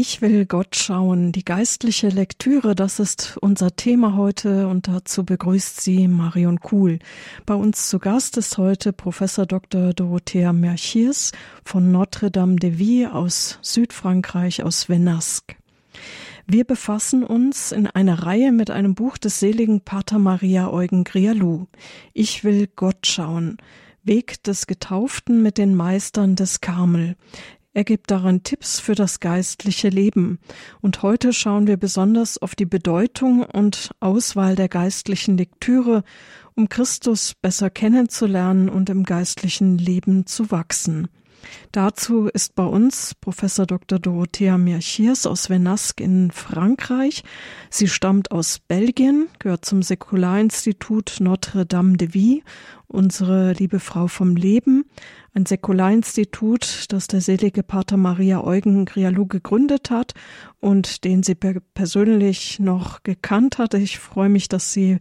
Ich will Gott schauen. Die geistliche Lektüre, das ist unser Thema heute und dazu begrüßt sie Marion Kuhl. Bei uns zu Gast ist heute Professor Dr. Dorothea Merchiers von Notre Dame de Vie aus Südfrankreich, aus Venasque. Wir befassen uns in einer Reihe mit einem Buch des seligen Pater Maria Eugen Grialou. Ich will Gott schauen. Weg des Getauften mit den Meistern des Karmel. Er gibt darin Tipps für das geistliche Leben. Und heute schauen wir besonders auf die Bedeutung und Auswahl der geistlichen Lektüre, um Christus besser kennenzulernen und im geistlichen Leben zu wachsen. Dazu ist bei uns Professor Dr. Dorothea Merchiers aus Venasque in Frankreich. Sie stammt aus Belgien, gehört zum Säkularinstitut Notre Dame de Vie, unsere liebe Frau vom Leben, ein Säkularinstitut, das der selige Pater Maria Eugen Grialou gegründet hat und den sie persönlich noch gekannt hat. Ich freue mich, dass sie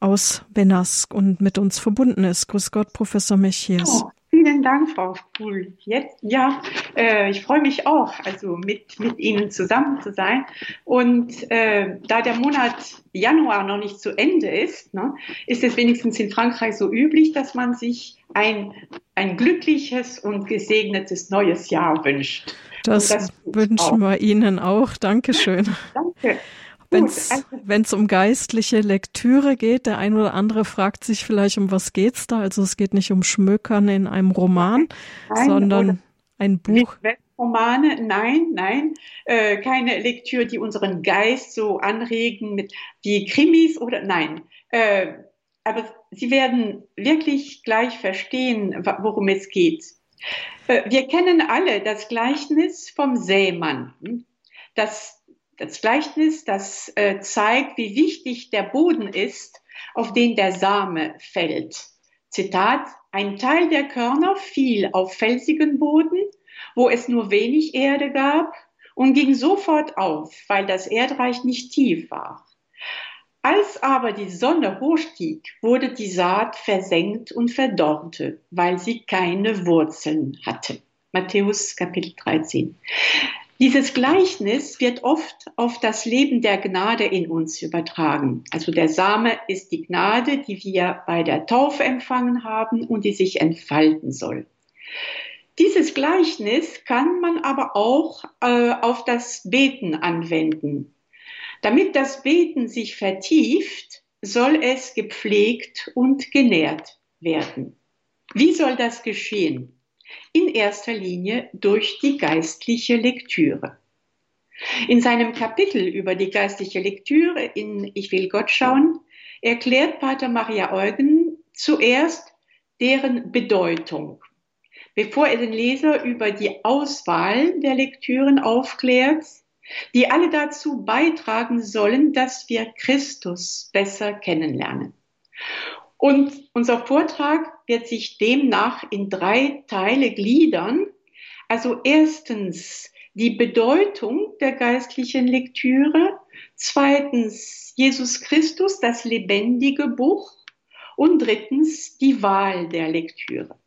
aus Venask und mit uns verbunden ist. Grüß Gott, Professor Mechiers. Oh, vielen Dank, Frau Kuhl. Jetzt, ja, äh, ich freue mich auch, also mit, mit Ihnen zusammen zu sein. Und äh, da der Monat Januar noch nicht zu Ende ist, ne, ist es wenigstens in Frankreich so üblich, dass man sich ein, ein glückliches und gesegnetes neues Jahr wünscht. Das, das wünschen wir Ihnen auch. Dankeschön. Danke. Wenn es also, um geistliche Lektüre geht, der ein oder andere fragt sich vielleicht, um was geht's da? Also es geht nicht um Schmökern in einem Roman, nein, sondern ein Buch. Romane, nein, nein, äh, keine Lektüre, die unseren Geist so anregen mit wie Krimis oder nein. Äh, aber Sie werden wirklich gleich verstehen, worum es geht. Äh, wir kennen alle das Gleichnis vom Sämann. Das, das Gleichnis, das äh, zeigt, wie wichtig der Boden ist, auf den der Same fällt. Zitat, ein Teil der Körner fiel auf felsigen Boden, wo es nur wenig Erde gab und ging sofort auf, weil das Erdreich nicht tief war. Als aber die Sonne hochstieg, wurde die Saat versenkt und verdorrte, weil sie keine Wurzeln hatte. Matthäus Kapitel 13. Dieses Gleichnis wird oft auf das Leben der Gnade in uns übertragen. Also der Same ist die Gnade, die wir bei der Taufe empfangen haben und die sich entfalten soll. Dieses Gleichnis kann man aber auch äh, auf das Beten anwenden. Damit das Beten sich vertieft, soll es gepflegt und genährt werden. Wie soll das geschehen? In erster Linie durch die geistliche Lektüre. In seinem Kapitel über die geistliche Lektüre in Ich will Gott schauen erklärt Pater Maria Eugen zuerst deren Bedeutung. Bevor er den Leser über die Auswahl der Lektüren aufklärt, die alle dazu beitragen sollen, dass wir Christus besser kennenlernen. Und unser Vortrag wird sich demnach in drei Teile gliedern. Also erstens die Bedeutung der geistlichen Lektüre, zweitens Jesus Christus, das lebendige Buch und drittens die Wahl der Lektüre.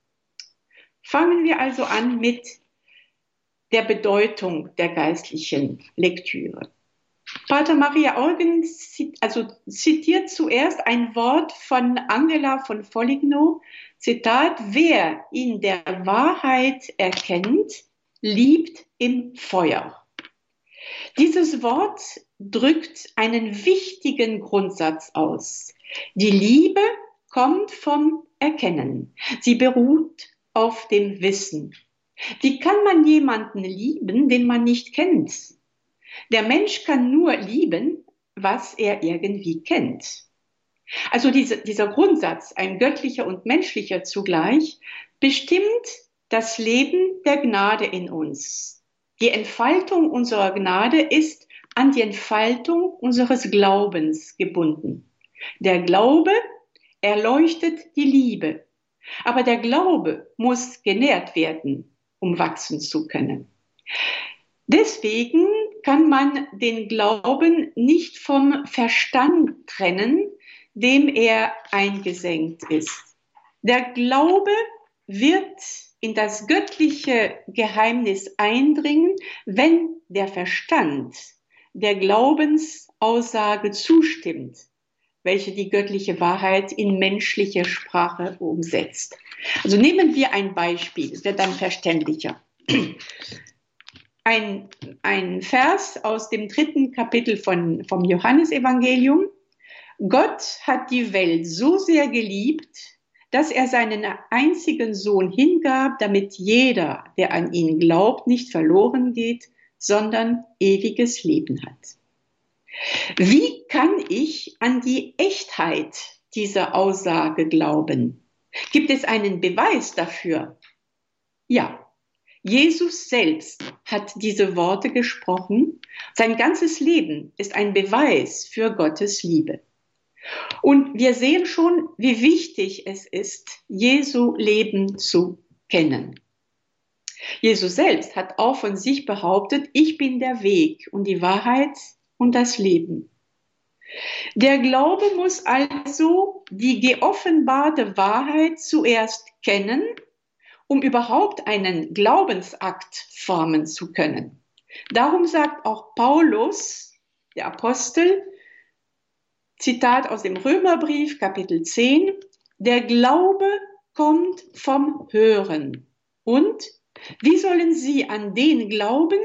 Fangen wir also an mit der Bedeutung der geistlichen Lektüre. Pater Maria Eugen also zitiert zuerst ein Wort von Angela von Foligno, Zitat, wer in der Wahrheit erkennt, liebt im Feuer. Dieses Wort drückt einen wichtigen Grundsatz aus. Die Liebe kommt vom Erkennen. Sie beruht auf dem Wissen. Wie kann man jemanden lieben, den man nicht kennt? Der Mensch kann nur lieben, was er irgendwie kennt. Also diese, dieser Grundsatz, ein göttlicher und menschlicher zugleich, bestimmt das Leben der Gnade in uns. Die Entfaltung unserer Gnade ist an die Entfaltung unseres Glaubens gebunden. Der Glaube erleuchtet die Liebe, aber der Glaube muss genährt werden um wachsen zu können. Deswegen kann man den Glauben nicht vom Verstand trennen, dem er eingesenkt ist. Der Glaube wird in das göttliche Geheimnis eindringen, wenn der Verstand der Glaubensaussage zustimmt, welche die göttliche Wahrheit in menschliche Sprache umsetzt. Also nehmen wir ein Beispiel, es wird dann verständlicher. Ein, ein Vers aus dem dritten Kapitel von, vom Johannesevangelium. Gott hat die Welt so sehr geliebt, dass er seinen einzigen Sohn hingab, damit jeder, der an ihn glaubt, nicht verloren geht, sondern ewiges Leben hat. Wie kann ich an die Echtheit dieser Aussage glauben? Gibt es einen Beweis dafür? Ja, Jesus selbst hat diese Worte gesprochen. Sein ganzes Leben ist ein Beweis für Gottes Liebe. Und wir sehen schon, wie wichtig es ist, Jesu Leben zu kennen. Jesus selbst hat auch von sich behauptet, ich bin der Weg und die Wahrheit und das Leben. Der Glaube muss also die geoffenbarte Wahrheit zuerst kennen, um überhaupt einen Glaubensakt formen zu können. Darum sagt auch Paulus, der Apostel, Zitat aus dem Römerbrief, Kapitel 10, der Glaube kommt vom Hören. Und wie sollen sie an den glauben,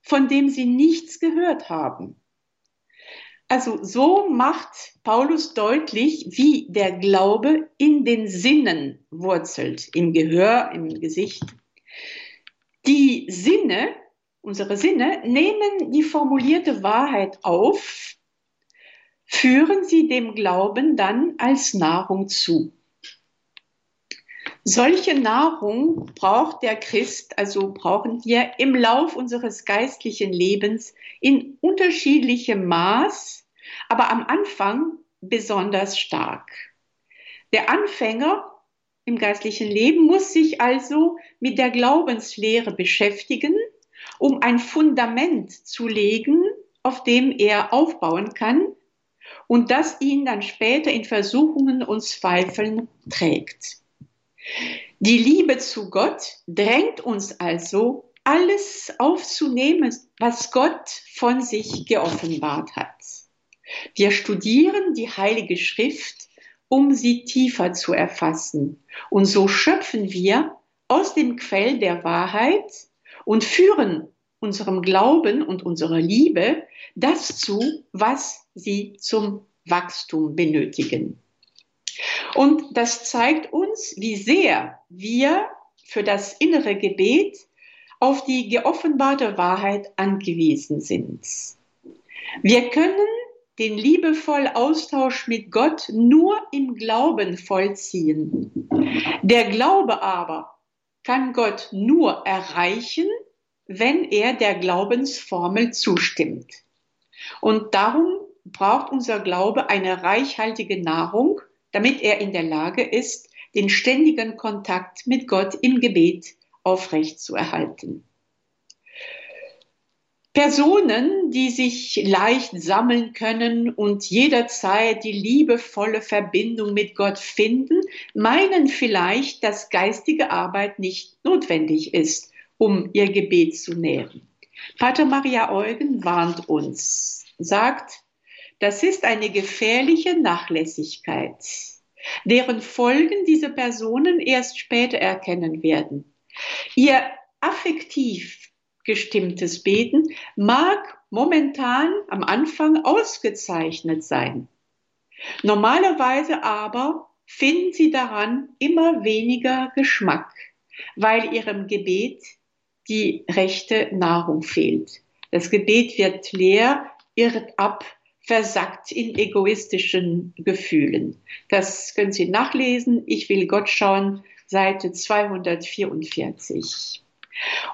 von dem sie nichts gehört haben? Also so macht Paulus deutlich, wie der Glaube in den Sinnen wurzelt, im Gehör, im Gesicht. Die Sinne, unsere Sinne, nehmen die formulierte Wahrheit auf führen sie dem Glauben dann als Nahrung zu. Solche Nahrung braucht der Christ, also brauchen wir im Lauf unseres geistlichen Lebens in unterschiedlichem Maß, aber am Anfang besonders stark. Der Anfänger im geistlichen Leben muss sich also mit der Glaubenslehre beschäftigen, um ein Fundament zu legen, auf dem er aufbauen kann, und das ihn dann später in Versuchungen und Zweifeln trägt. Die Liebe zu Gott drängt uns also, alles aufzunehmen, was Gott von sich geoffenbart hat. Wir studieren die Heilige Schrift, um sie tiefer zu erfassen. Und so schöpfen wir aus dem Quell der Wahrheit und führen unserem Glauben und unserer Liebe das zu, was sie zum Wachstum benötigen. Und das zeigt uns, wie sehr wir für das innere Gebet auf die geoffenbarte Wahrheit angewiesen sind. Wir können den liebevollen Austausch mit Gott nur im Glauben vollziehen. Der Glaube aber kann Gott nur erreichen, wenn er der Glaubensformel zustimmt. Und darum braucht unser Glaube eine reichhaltige Nahrung, damit er in der Lage ist, den ständigen Kontakt mit Gott im Gebet aufrecht zu erhalten. Personen, die sich leicht sammeln können und jederzeit die liebevolle Verbindung mit Gott finden, meinen vielleicht, dass geistige Arbeit nicht notwendig ist um ihr Gebet zu nähren. Pater Maria Eugen warnt uns, sagt, das ist eine gefährliche Nachlässigkeit, deren Folgen diese Personen erst später erkennen werden. Ihr affektiv gestimmtes Beten mag momentan am Anfang ausgezeichnet sein. Normalerweise aber finden sie daran immer weniger Geschmack, weil ihrem Gebet die rechte Nahrung fehlt. Das Gebet wird leer, irrt ab, versackt in egoistischen Gefühlen. Das können Sie nachlesen. Ich will Gott schauen, Seite 244.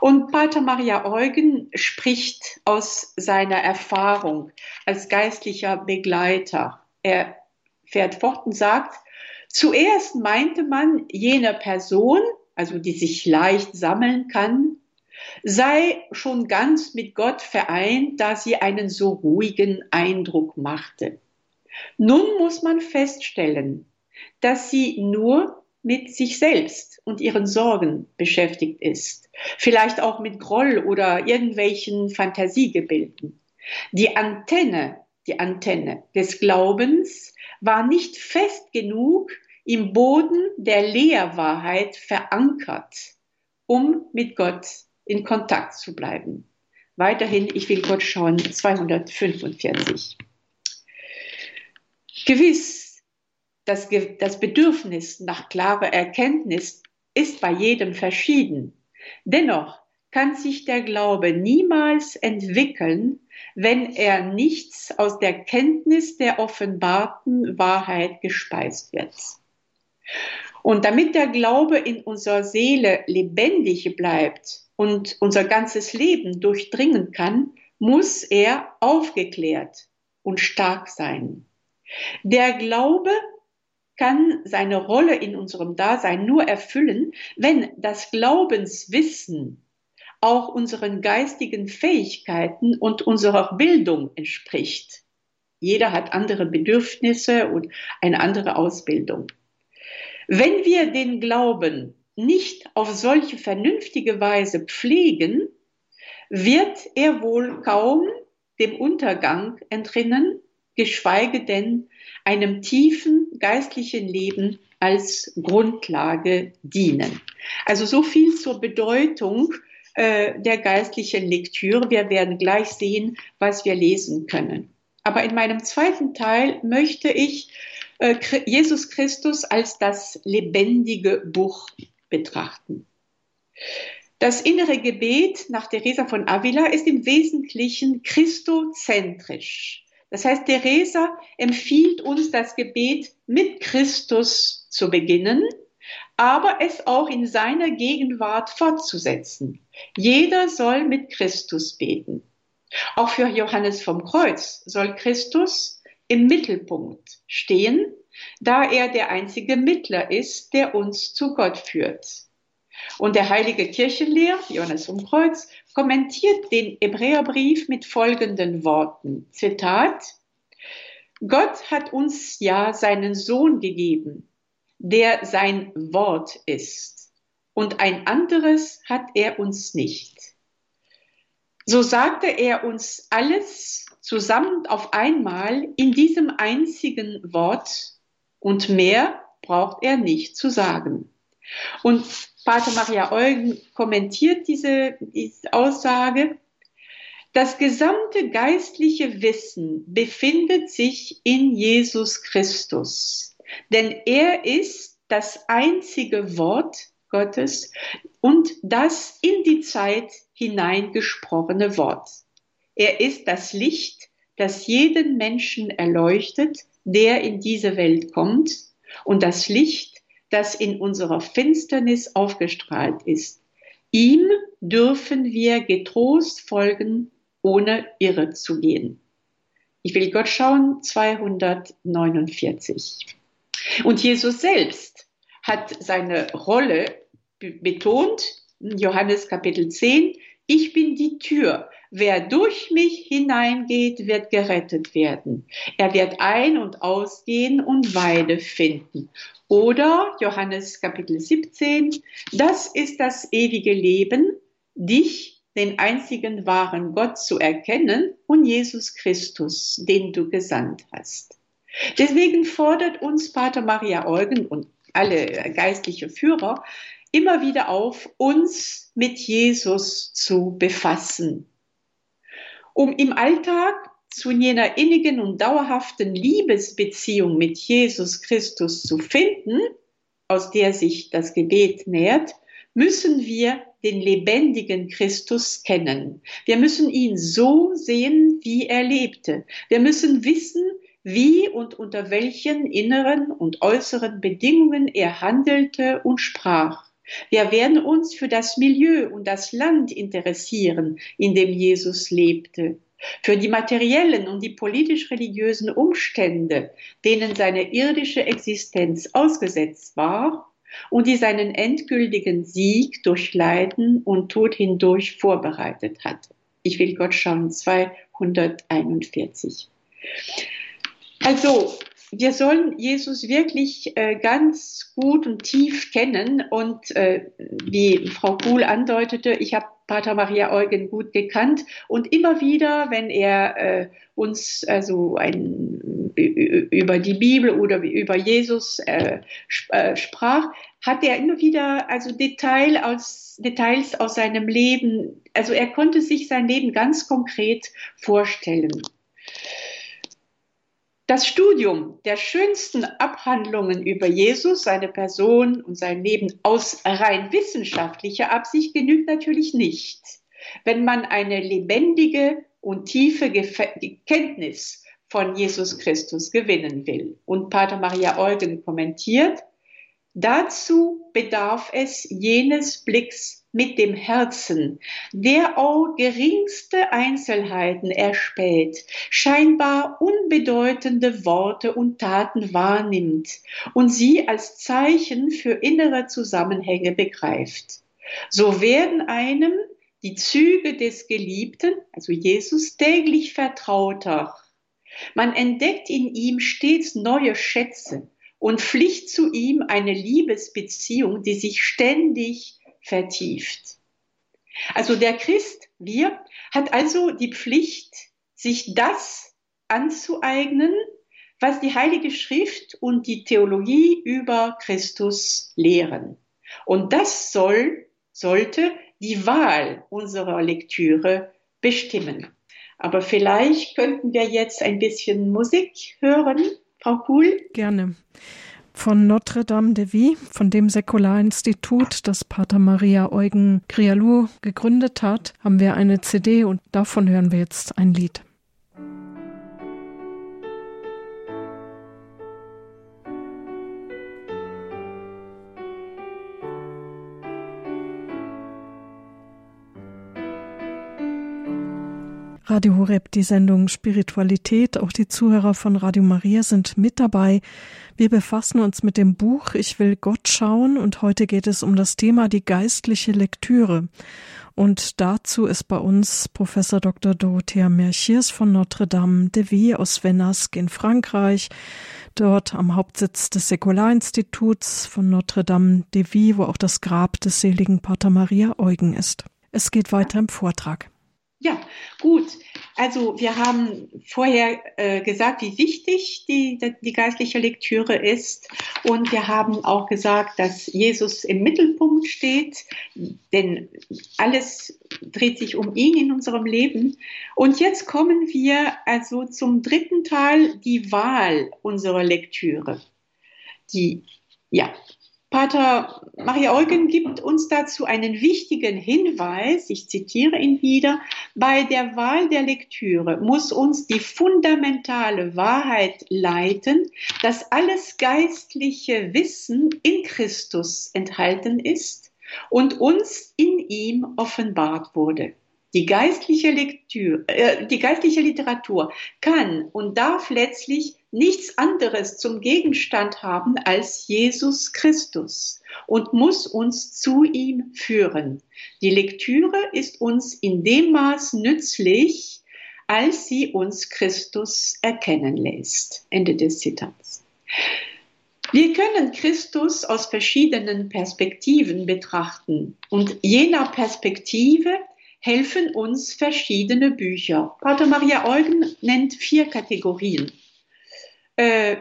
Und Pater Maria Eugen spricht aus seiner Erfahrung als geistlicher Begleiter. Er fährt fort und sagt, zuerst meinte man jene Person, also die sich leicht sammeln kann, sei schon ganz mit Gott vereint, da sie einen so ruhigen Eindruck machte. Nun muss man feststellen, dass sie nur mit sich selbst und ihren Sorgen beschäftigt ist, vielleicht auch mit Groll oder irgendwelchen Fantasiegebilden. Die Antenne, die Antenne des Glaubens war nicht fest genug im Boden der Lehrwahrheit verankert, um mit Gott in Kontakt zu bleiben. Weiterhin, ich will Gott schauen, 245. Gewiss, das, das Bedürfnis nach klarer Erkenntnis ist bei jedem verschieden. Dennoch kann sich der Glaube niemals entwickeln, wenn er nichts aus der Kenntnis der offenbarten Wahrheit gespeist wird. Und damit der Glaube in unserer Seele lebendig bleibt und unser ganzes Leben durchdringen kann, muss er aufgeklärt und stark sein. Der Glaube kann seine Rolle in unserem Dasein nur erfüllen, wenn das Glaubenswissen auch unseren geistigen Fähigkeiten und unserer Bildung entspricht. Jeder hat andere Bedürfnisse und eine andere Ausbildung. Wenn wir den Glauben nicht auf solche vernünftige Weise pflegen, wird er wohl kaum dem Untergang entrinnen, geschweige denn einem tiefen geistlichen Leben als Grundlage dienen. Also so viel zur Bedeutung äh, der geistlichen Lektüre. Wir werden gleich sehen, was wir lesen können. Aber in meinem zweiten Teil möchte ich äh, Jesus Christus als das lebendige Buch betrachten. Das innere Gebet nach Teresa von Avila ist im Wesentlichen christozentrisch. Das heißt, Teresa empfiehlt uns, das Gebet mit Christus zu beginnen, aber es auch in seiner Gegenwart fortzusetzen. Jeder soll mit Christus beten. Auch für Johannes vom Kreuz soll Christus im Mittelpunkt stehen, da er der einzige Mittler ist, der uns zu Gott führt. Und der heilige Kirchenlehrer, Johannes vom Kreuz, kommentiert den Hebräerbrief mit folgenden Worten. Zitat. Gott hat uns ja seinen Sohn gegeben, der sein Wort ist, und ein anderes hat er uns nicht. So sagte er uns alles zusammen auf einmal in diesem einzigen Wort und mehr braucht er nicht zu sagen. Und Pater Maria Eugen kommentiert diese, diese Aussage. Das gesamte geistliche Wissen befindet sich in Jesus Christus, denn er ist das einzige Wort Gottes und das in die Zeit hineingesprochene Wort. Er ist das Licht, das jeden Menschen erleuchtet, der in diese Welt kommt und das Licht, das in unserer Finsternis aufgestrahlt ist. Ihm dürfen wir getrost folgen, ohne irre zu gehen. Ich will Gott schauen, 249. Und Jesus selbst hat seine Rolle betont, Johannes Kapitel 10, ich bin die Tür. Wer durch mich hineingeht, wird gerettet werden. Er wird ein- und ausgehen und Weide finden. Oder Johannes Kapitel 17, das ist das ewige Leben, dich, den einzigen wahren Gott zu erkennen und Jesus Christus, den du gesandt hast. Deswegen fordert uns Pater Maria Eugen und alle geistliche Führer immer wieder auf, uns mit Jesus zu befassen um im Alltag zu jener innigen und dauerhaften Liebesbeziehung mit Jesus Christus zu finden, aus der sich das Gebet nährt, müssen wir den lebendigen Christus kennen. Wir müssen ihn so sehen, wie er lebte. Wir müssen wissen, wie und unter welchen inneren und äußeren Bedingungen er handelte und sprach. Wir werden uns für das Milieu und das Land interessieren, in dem Jesus lebte, für die materiellen und die politisch-religiösen Umstände, denen seine irdische Existenz ausgesetzt war und die seinen endgültigen Sieg durch Leiden und Tod hindurch vorbereitet hat. Ich will Gott schauen, 241. Also, wir sollen Jesus wirklich äh, ganz gut und tief kennen. Und äh, wie Frau Kuhl andeutete, ich habe Pater Maria Eugen gut gekannt und immer wieder, wenn er äh, uns also ein, über die Bibel oder über Jesus äh, äh, sprach, hat er immer wieder also Detail aus, Details aus seinem Leben, also er konnte sich sein Leben ganz konkret vorstellen. Das Studium der schönsten Abhandlungen über Jesus, seine Person und sein Leben aus rein wissenschaftlicher Absicht genügt natürlich nicht, wenn man eine lebendige und tiefe Kenntnis von Jesus Christus gewinnen will. Und Pater Maria Eugen kommentiert, dazu bedarf es jenes Blicks mit dem Herzen, der auch geringste Einzelheiten erspäht, scheinbar unbedeutende Worte und Taten wahrnimmt und sie als Zeichen für innere Zusammenhänge begreift. So werden einem die Züge des Geliebten, also Jesus, täglich vertrauter. Man entdeckt in ihm stets neue Schätze und pflicht zu ihm eine Liebesbeziehung, die sich ständig vertieft. Also der Christ, wir, hat also die Pflicht, sich das anzueignen, was die Heilige Schrift und die Theologie über Christus lehren. Und das soll, sollte die Wahl unserer Lektüre bestimmen. Aber vielleicht könnten wir jetzt ein bisschen Musik hören, Frau Kuhl. Gerne von Notre Dame de Vie, von dem Säkularinstitut, das Pater Maria Eugen Grialou gegründet hat, haben wir eine CD und davon hören wir jetzt ein Lied. Radio Horeb, die Sendung Spiritualität. Auch die Zuhörer von Radio Maria sind mit dabei. Wir befassen uns mit dem Buch Ich will Gott schauen und heute geht es um das Thema die geistliche Lektüre. Und dazu ist bei uns Professor Dr. Dorothea Merchiers von Notre Dame de Vie aus Venasque in Frankreich, dort am Hauptsitz des Säkularinstituts von Notre Dame de Vie, wo auch das Grab des seligen Pater Maria Eugen ist. Es geht weiter im Vortrag. Ja, gut. Also wir haben vorher äh, gesagt, wie wichtig die, die geistliche Lektüre ist. Und wir haben auch gesagt, dass Jesus im Mittelpunkt steht, denn alles dreht sich um ihn in unserem Leben. Und jetzt kommen wir also zum dritten Teil, die Wahl unserer Lektüre. Die, ja, Pater Maria Eugen gibt uns dazu einen wichtigen Hinweis, ich zitiere ihn wieder, bei der Wahl der Lektüre muss uns die fundamentale Wahrheit leiten, dass alles geistliche Wissen in Christus enthalten ist und uns in ihm offenbart wurde. Die geistliche, Lektüre, äh, die geistliche Literatur kann und darf letztlich nichts anderes zum Gegenstand haben als Jesus Christus und muss uns zu ihm führen. Die Lektüre ist uns in dem Maß nützlich, als sie uns Christus erkennen lässt. Ende des Zitats. Wir können Christus aus verschiedenen Perspektiven betrachten und jener Perspektive helfen uns verschiedene Bücher. Pater Maria Eugen nennt vier Kategorien. Äh,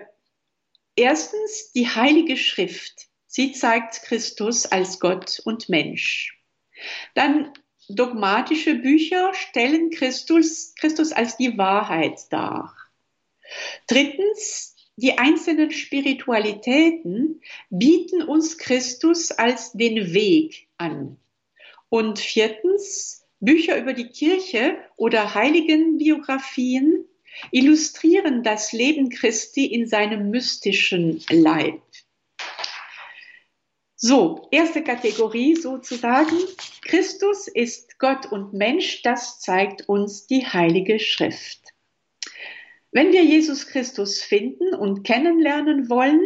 erstens die Heilige Schrift. Sie zeigt Christus als Gott und Mensch. Dann dogmatische Bücher stellen Christus, Christus als die Wahrheit dar. Drittens, die einzelnen Spiritualitäten bieten uns Christus als den Weg an. Und viertens, Bücher über die Kirche oder Heiligenbiografien illustrieren das Leben Christi in seinem mystischen Leib. So, erste Kategorie sozusagen. Christus ist Gott und Mensch, das zeigt uns die Heilige Schrift. Wenn wir Jesus Christus finden und kennenlernen wollen,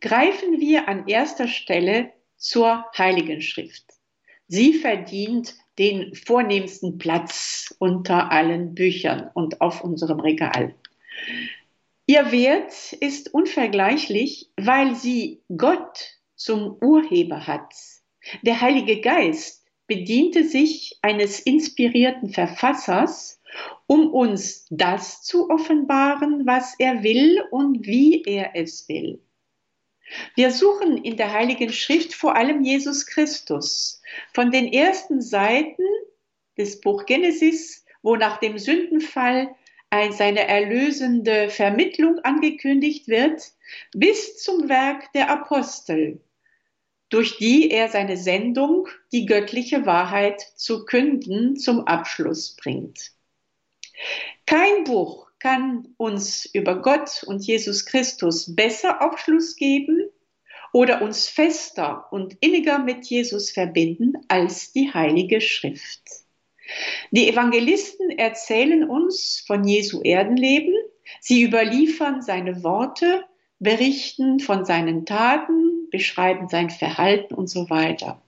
greifen wir an erster Stelle zur Heiligen Schrift. Sie verdient den vornehmsten Platz unter allen Büchern und auf unserem Regal. Ihr Wert ist unvergleichlich, weil sie Gott zum Urheber hat. Der Heilige Geist bediente sich eines inspirierten Verfassers, um uns das zu offenbaren, was er will und wie er es will. Wir suchen in der Heiligen Schrift vor allem Jesus Christus. Von den ersten Seiten des Buch Genesis, wo nach dem Sündenfall seine erlösende Vermittlung angekündigt wird, bis zum Werk der Apostel, durch die er seine Sendung, die göttliche Wahrheit zu künden, zum Abschluss bringt. Kein Buch kann uns über Gott und Jesus Christus besser Aufschluss geben oder uns fester und inniger mit Jesus verbinden als die Heilige Schrift. Die Evangelisten erzählen uns von Jesu Erdenleben, sie überliefern seine Worte, berichten von seinen Taten, beschreiben sein Verhalten und so weiter.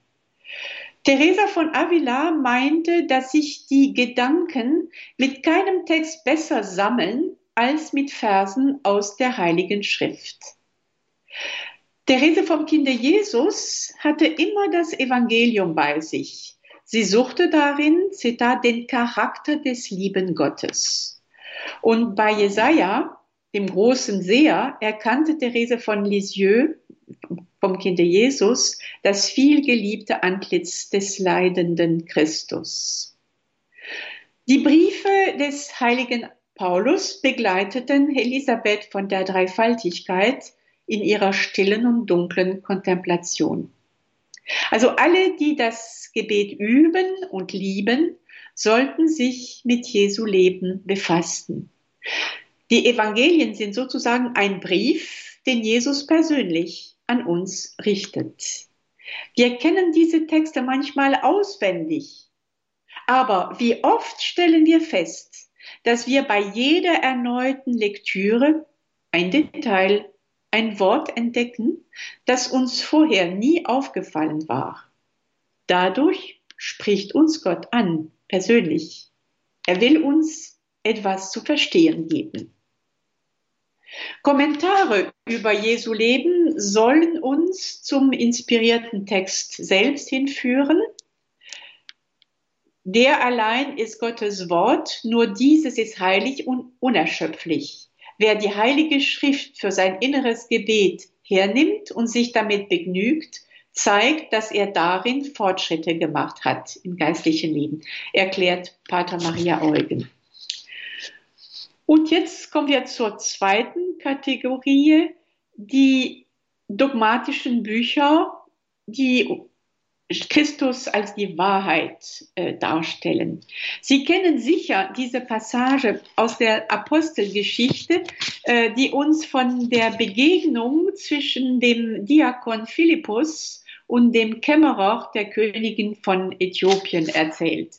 Teresa von Avila meinte, dass sich die Gedanken mit keinem Text besser sammeln als mit Versen aus der Heiligen Schrift. Therese vom Kinde Jesus hatte immer das Evangelium bei sich. Sie suchte darin, Zitat, den Charakter des lieben Gottes. Und bei Jesaja, dem großen Seher, erkannte Therese von Lisieux vom Kinde Jesus das vielgeliebte Antlitz des leidenden Christus. Die Briefe des heiligen Paulus begleiteten Elisabeth von der Dreifaltigkeit in ihrer stillen und dunklen Kontemplation. Also alle, die das Gebet üben und lieben, sollten sich mit Jesu Leben befassen. Die Evangelien sind sozusagen ein Brief, den Jesus persönlich an uns richtet. Wir kennen diese Texte manchmal auswendig, aber wie oft stellen wir fest, dass wir bei jeder erneuten Lektüre ein Detail ein Wort entdecken, das uns vorher nie aufgefallen war. Dadurch spricht uns Gott an, persönlich. Er will uns etwas zu verstehen geben. Kommentare über Jesu Leben sollen uns zum inspirierten Text selbst hinführen. Der allein ist Gottes Wort, nur dieses ist heilig und unerschöpflich. Wer die Heilige Schrift für sein inneres Gebet hernimmt und sich damit begnügt, zeigt, dass er darin Fortschritte gemacht hat im geistlichen Leben, erklärt Pater Maria Eugen. Und jetzt kommen wir zur zweiten Kategorie, die dogmatischen Bücher, die Christus als die Wahrheit äh, darstellen. Sie kennen sicher diese Passage aus der Apostelgeschichte, äh, die uns von der Begegnung zwischen dem Diakon Philippus und dem Kämmerer der Königin von Äthiopien erzählt.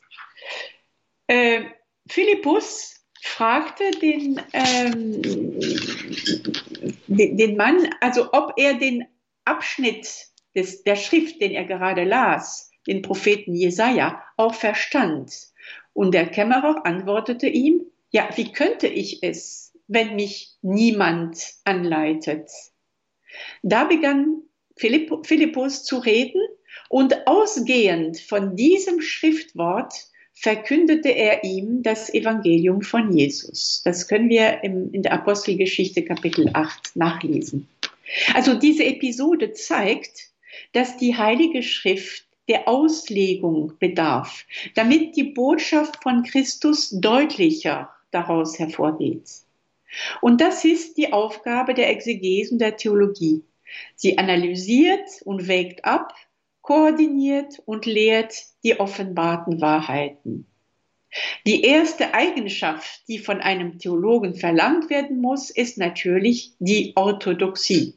Äh, Philippus fragte den, ähm, den, Mann, also ob er den Abschnitt des, der Schrift, den er gerade las, den Propheten Jesaja, auch verstand. Und der Kämmerer antwortete ihm, ja, wie könnte ich es, wenn mich niemand anleitet? Da begann Philipp, Philippus zu reden und ausgehend von diesem Schriftwort verkündete er ihm das Evangelium von Jesus. Das können wir im, in der Apostelgeschichte Kapitel 8 nachlesen. Also diese Episode zeigt, dass die Heilige Schrift der Auslegung bedarf, damit die Botschaft von Christus deutlicher daraus hervorgeht. Und das ist die Aufgabe der Exegesen der Theologie. Sie analysiert und wägt ab, koordiniert und lehrt die offenbarten Wahrheiten. Die erste Eigenschaft, die von einem Theologen verlangt werden muss, ist natürlich die Orthodoxie.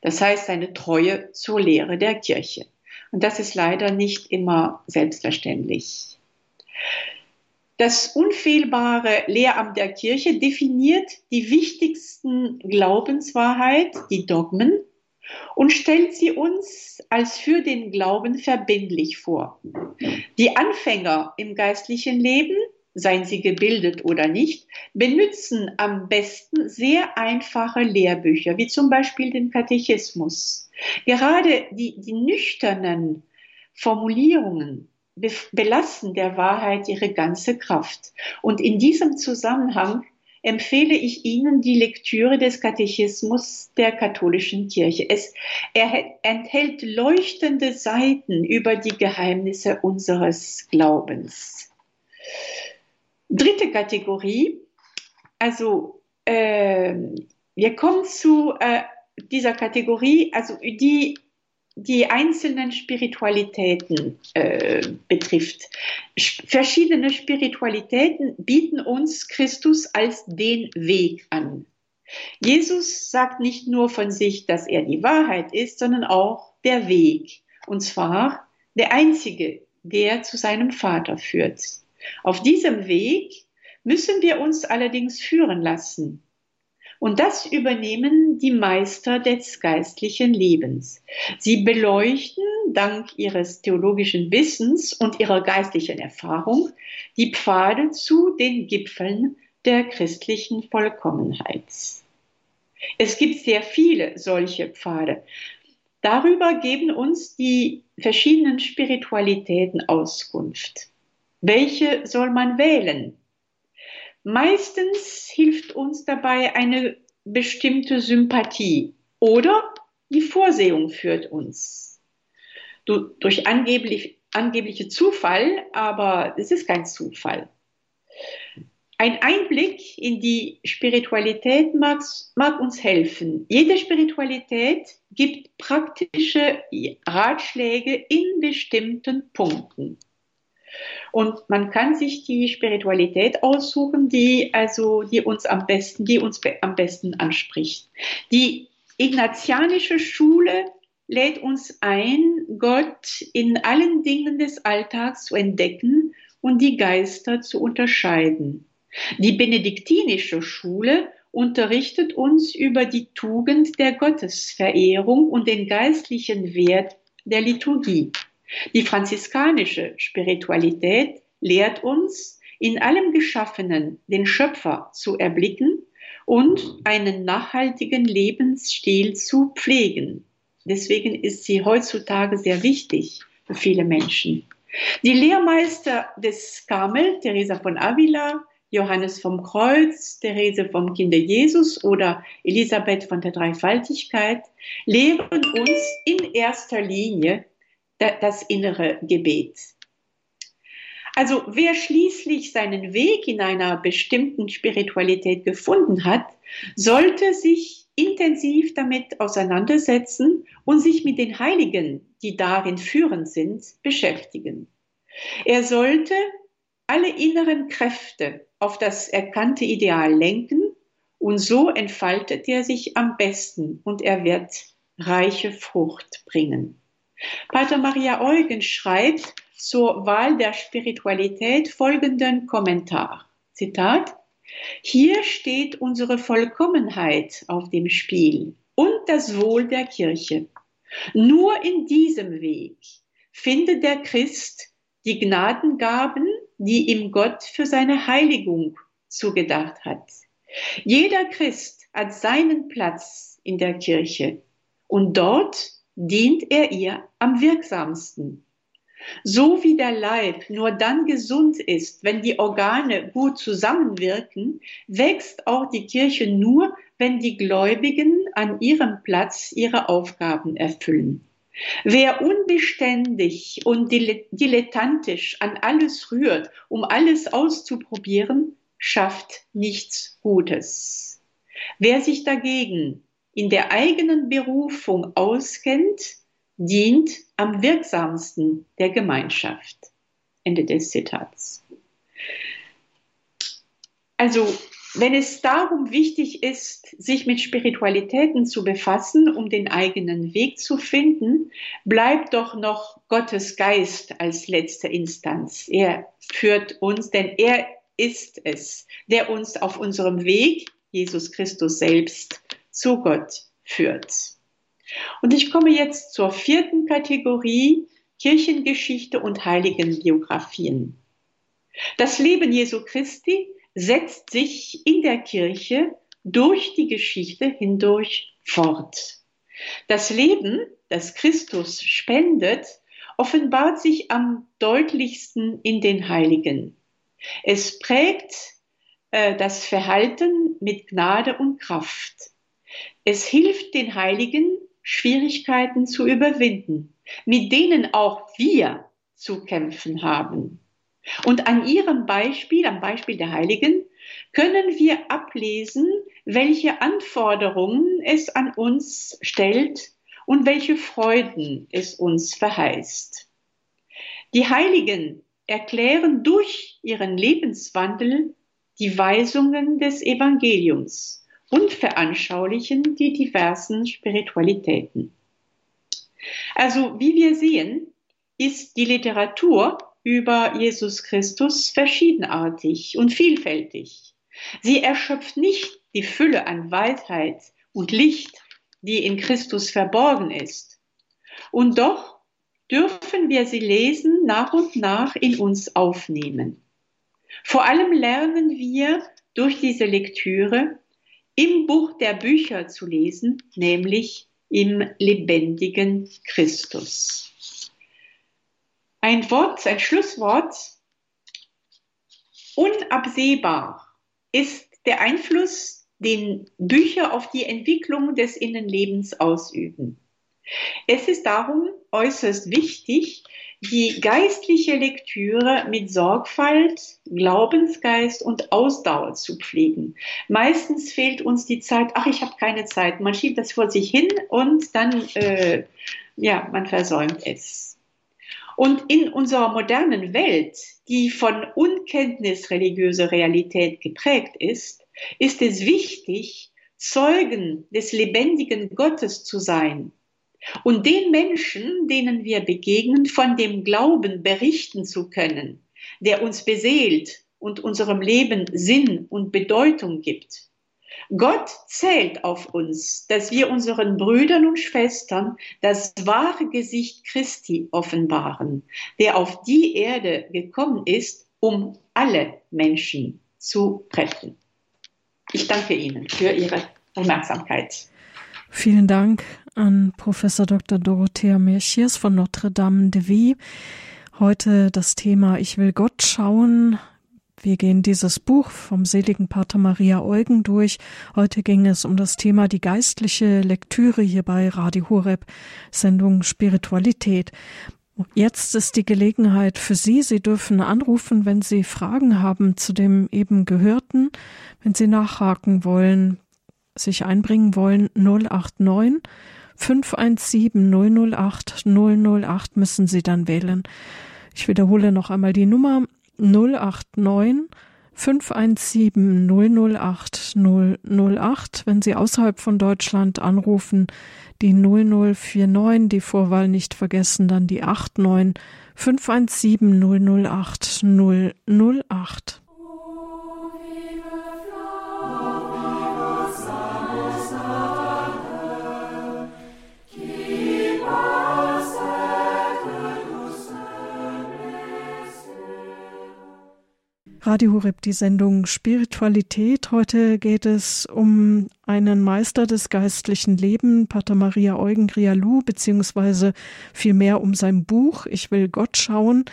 Das heißt, seine Treue zur Lehre der Kirche. Und das ist leider nicht immer selbstverständlich. Das unfehlbare Lehramt der Kirche definiert die wichtigsten Glaubenswahrheit, die Dogmen, und stellt sie uns als für den Glauben verbindlich vor. Die Anfänger im geistlichen Leben seien sie gebildet oder nicht, benutzen am besten sehr einfache Lehrbücher, wie zum Beispiel den Katechismus. Gerade die, die nüchternen Formulierungen belassen der Wahrheit ihre ganze Kraft. Und in diesem Zusammenhang empfehle ich Ihnen die Lektüre des Katechismus der katholischen Kirche. Es enthält leuchtende Seiten über die Geheimnisse unseres Glaubens. Dritte Kategorie, also äh, wir kommen zu äh, dieser Kategorie, also die die einzelnen Spiritualitäten äh, betrifft. Verschiedene Spiritualitäten bieten uns Christus als den Weg an. Jesus sagt nicht nur von sich, dass er die Wahrheit ist, sondern auch der Weg. Und zwar der einzige, der zu seinem Vater führt. Auf diesem Weg müssen wir uns allerdings führen lassen. Und das übernehmen die Meister des geistlichen Lebens. Sie beleuchten dank ihres theologischen Wissens und ihrer geistlichen Erfahrung die Pfade zu den Gipfeln der christlichen Vollkommenheit. Es gibt sehr viele solche Pfade. Darüber geben uns die verschiedenen Spiritualitäten Auskunft. Welche soll man wählen? Meistens hilft uns dabei eine bestimmte Sympathie oder die Vorsehung führt uns. Du, durch angeblich, angebliche Zufall, aber es ist kein Zufall. Ein Einblick in die Spiritualität mag, mag, uns helfen. Jede Spiritualität gibt praktische Ratschläge in bestimmten Punkten. Und man kann sich die Spiritualität aussuchen, die also, die uns am besten, die uns am besten anspricht. Die ignatianische Schule lädt uns ein, Gott in allen Dingen des Alltags zu entdecken und die Geister zu unterscheiden. Die benediktinische Schule unterrichtet uns über die Tugend der Gottesverehrung und den geistlichen Wert der Liturgie. Die franziskanische Spiritualität lehrt uns, in allem Geschaffenen den Schöpfer zu erblicken und einen nachhaltigen Lebensstil zu pflegen. Deswegen ist sie heutzutage sehr wichtig für viele Menschen. Die Lehrmeister des Karmel, Teresa von Avila, Johannes vom Kreuz, Therese vom Kinde Jesus oder Elisabeth von der Dreifaltigkeit, lehren uns in erster Linie das innere Gebet. Also wer schließlich seinen Weg in einer bestimmten Spiritualität gefunden hat, sollte sich intensiv damit auseinandersetzen und sich mit den Heiligen, die darin führend sind, beschäftigen. Er sollte alle inneren Kräfte auf das erkannte Ideal lenken und so entfaltet er sich am besten und er wird reiche Frucht bringen. Pater Maria Eugen schreibt zur Wahl der Spiritualität folgenden Kommentar. Zitat. Hier steht unsere Vollkommenheit auf dem Spiel und das Wohl der Kirche. Nur in diesem Weg findet der Christ die Gnadengaben, die ihm Gott für seine Heiligung zugedacht hat. Jeder Christ hat seinen Platz in der Kirche und dort dient er ihr am wirksamsten. So wie der Leib nur dann gesund ist, wenn die Organe gut zusammenwirken, wächst auch die Kirche nur, wenn die Gläubigen an ihrem Platz ihre Aufgaben erfüllen. Wer unbeständig und dilettantisch an alles rührt, um alles auszuprobieren, schafft nichts Gutes. Wer sich dagegen in der eigenen Berufung auskennt, dient am wirksamsten der Gemeinschaft. Ende des Zitats. Also, wenn es darum wichtig ist, sich mit Spiritualitäten zu befassen, um den eigenen Weg zu finden, bleibt doch noch Gottes Geist als letzte Instanz. Er führt uns, denn er ist es, der uns auf unserem Weg, Jesus Christus selbst, zu Gott führt. Und ich komme jetzt zur vierten Kategorie, Kirchengeschichte und Heiligenbiografien. Das Leben Jesu Christi setzt sich in der Kirche durch die Geschichte hindurch fort. Das Leben, das Christus spendet, offenbart sich am deutlichsten in den Heiligen. Es prägt äh, das Verhalten mit Gnade und Kraft. Es hilft den Heiligen, Schwierigkeiten zu überwinden, mit denen auch wir zu kämpfen haben. Und an ihrem Beispiel, am Beispiel der Heiligen, können wir ablesen, welche Anforderungen es an uns stellt und welche Freuden es uns verheißt. Die Heiligen erklären durch ihren Lebenswandel die Weisungen des Evangeliums und veranschaulichen die diversen Spiritualitäten. Also wie wir sehen, ist die Literatur über Jesus Christus verschiedenartig und vielfältig. Sie erschöpft nicht die Fülle an Weisheit und Licht, die in Christus verborgen ist. Und doch dürfen wir sie lesen, nach und nach in uns aufnehmen. Vor allem lernen wir durch diese Lektüre im Buch der Bücher zu lesen, nämlich im lebendigen Christus. Ein Wort, ein Schlusswort. Unabsehbar ist der Einfluss, den Bücher auf die Entwicklung des Innenlebens ausüben. Es ist darum äußerst wichtig, die geistliche Lektüre mit Sorgfalt, Glaubensgeist und Ausdauer zu pflegen. Meistens fehlt uns die Zeit, ach, ich habe keine Zeit. Man schiebt das vor sich hin und dann, äh, ja, man versäumt es. Und in unserer modernen Welt, die von Unkenntnis religiöser Realität geprägt ist, ist es wichtig, Zeugen des lebendigen Gottes zu sein und den Menschen, denen wir begegnen, von dem Glauben berichten zu können, der uns beseelt und unserem Leben Sinn und Bedeutung gibt. Gott zählt auf uns, dass wir unseren Brüdern und Schwestern das wahre Gesicht Christi offenbaren, der auf die Erde gekommen ist, um alle Menschen zu retten. Ich danke Ihnen für Ihre Aufmerksamkeit. Vielen Dank an Professor Dr. Dorothea Merchiers von Notre Dame de Vie. Heute das Thema Ich will Gott schauen. Wir gehen dieses Buch vom seligen Pater Maria Eugen durch. Heute ging es um das Thema die geistliche Lektüre hier bei Radio Horeb, Sendung Spiritualität. Jetzt ist die Gelegenheit für Sie. Sie dürfen anrufen, wenn Sie Fragen haben zu dem eben Gehörten, wenn Sie nachhaken wollen, sich einbringen wollen, 089 517 008 008 müssen Sie dann wählen. Ich wiederhole noch einmal die Nummer 089 517 008 008. Wenn Sie außerhalb von Deutschland anrufen, die 0049, die Vorwahl nicht vergessen, dann die 89 517 008 008. Radio Horeb, die Sendung Spiritualität. Heute geht es um einen Meister des geistlichen Lebens, Pater Maria Eugen Grialou, beziehungsweise vielmehr um sein Buch Ich will Gott schauen.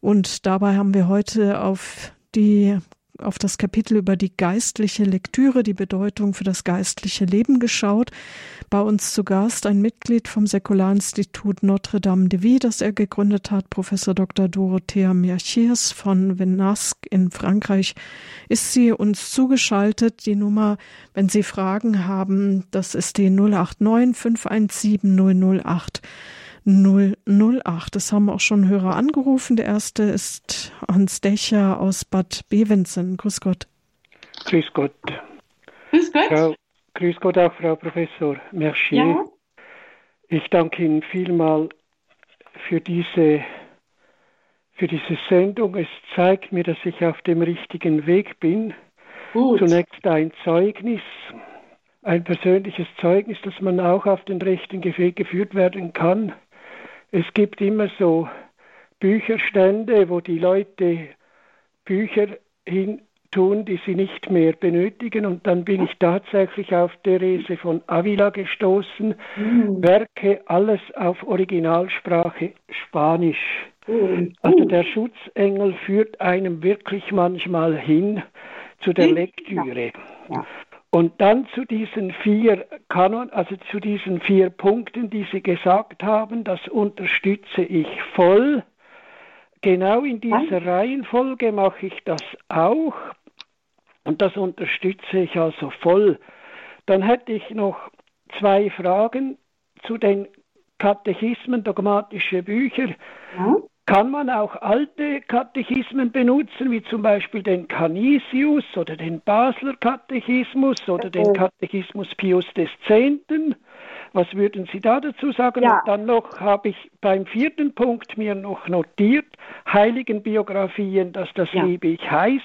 Und dabei haben wir heute auf die auf das Kapitel über die geistliche Lektüre, die Bedeutung für das geistliche Leben geschaut. Bei uns zu Gast ein Mitglied vom Säkularinstitut Notre Dame de Vie, das er gegründet hat, Professor Dr. Dorothea Merchiers von Venasque in Frankreich, ist sie uns zugeschaltet. Die Nummer, wenn Sie Fragen haben, das ist die 089 517 008. 008. Es haben auch schon Hörer angerufen. Der erste ist Hans Dächer aus Bad Bevensen. Grüß Gott. Grüß Gott. Grüß Gott. Frau, grüß Gott auch, Frau Professor Mercier. Ja. Ich danke Ihnen vielmal für diese, für diese Sendung. Es zeigt mir, dass ich auf dem richtigen Weg bin. Gut. Zunächst ein Zeugnis, ein persönliches Zeugnis, dass man auch auf den richtigen Weg geführt werden kann. Es gibt immer so Bücherstände, wo die Leute Bücher hin tun, die sie nicht mehr benötigen. Und dann bin ich tatsächlich auf Therese von Avila gestoßen. Mhm. Werke alles auf Originalsprache Spanisch. Mhm. Also der Schutzengel führt einem wirklich manchmal hin zu der Lektüre. Ja. Und dann zu diesen vier Kanon, also zu diesen vier Punkten, die Sie gesagt haben, das unterstütze ich voll. Genau in dieser Reihenfolge mache ich das auch. Und das unterstütze ich also voll. Dann hätte ich noch zwei Fragen zu den Katechismen, dogmatische Bücher. Ja. Kann man auch alte Katechismen benutzen, wie zum Beispiel den Canisius oder den Basler Katechismus oder den Katechismus Pius X.? Was würden Sie da dazu sagen? Ja. Und dann noch habe ich beim vierten Punkt mir noch notiert, Heiligenbiografien, dass das ja. liebe ich heiß.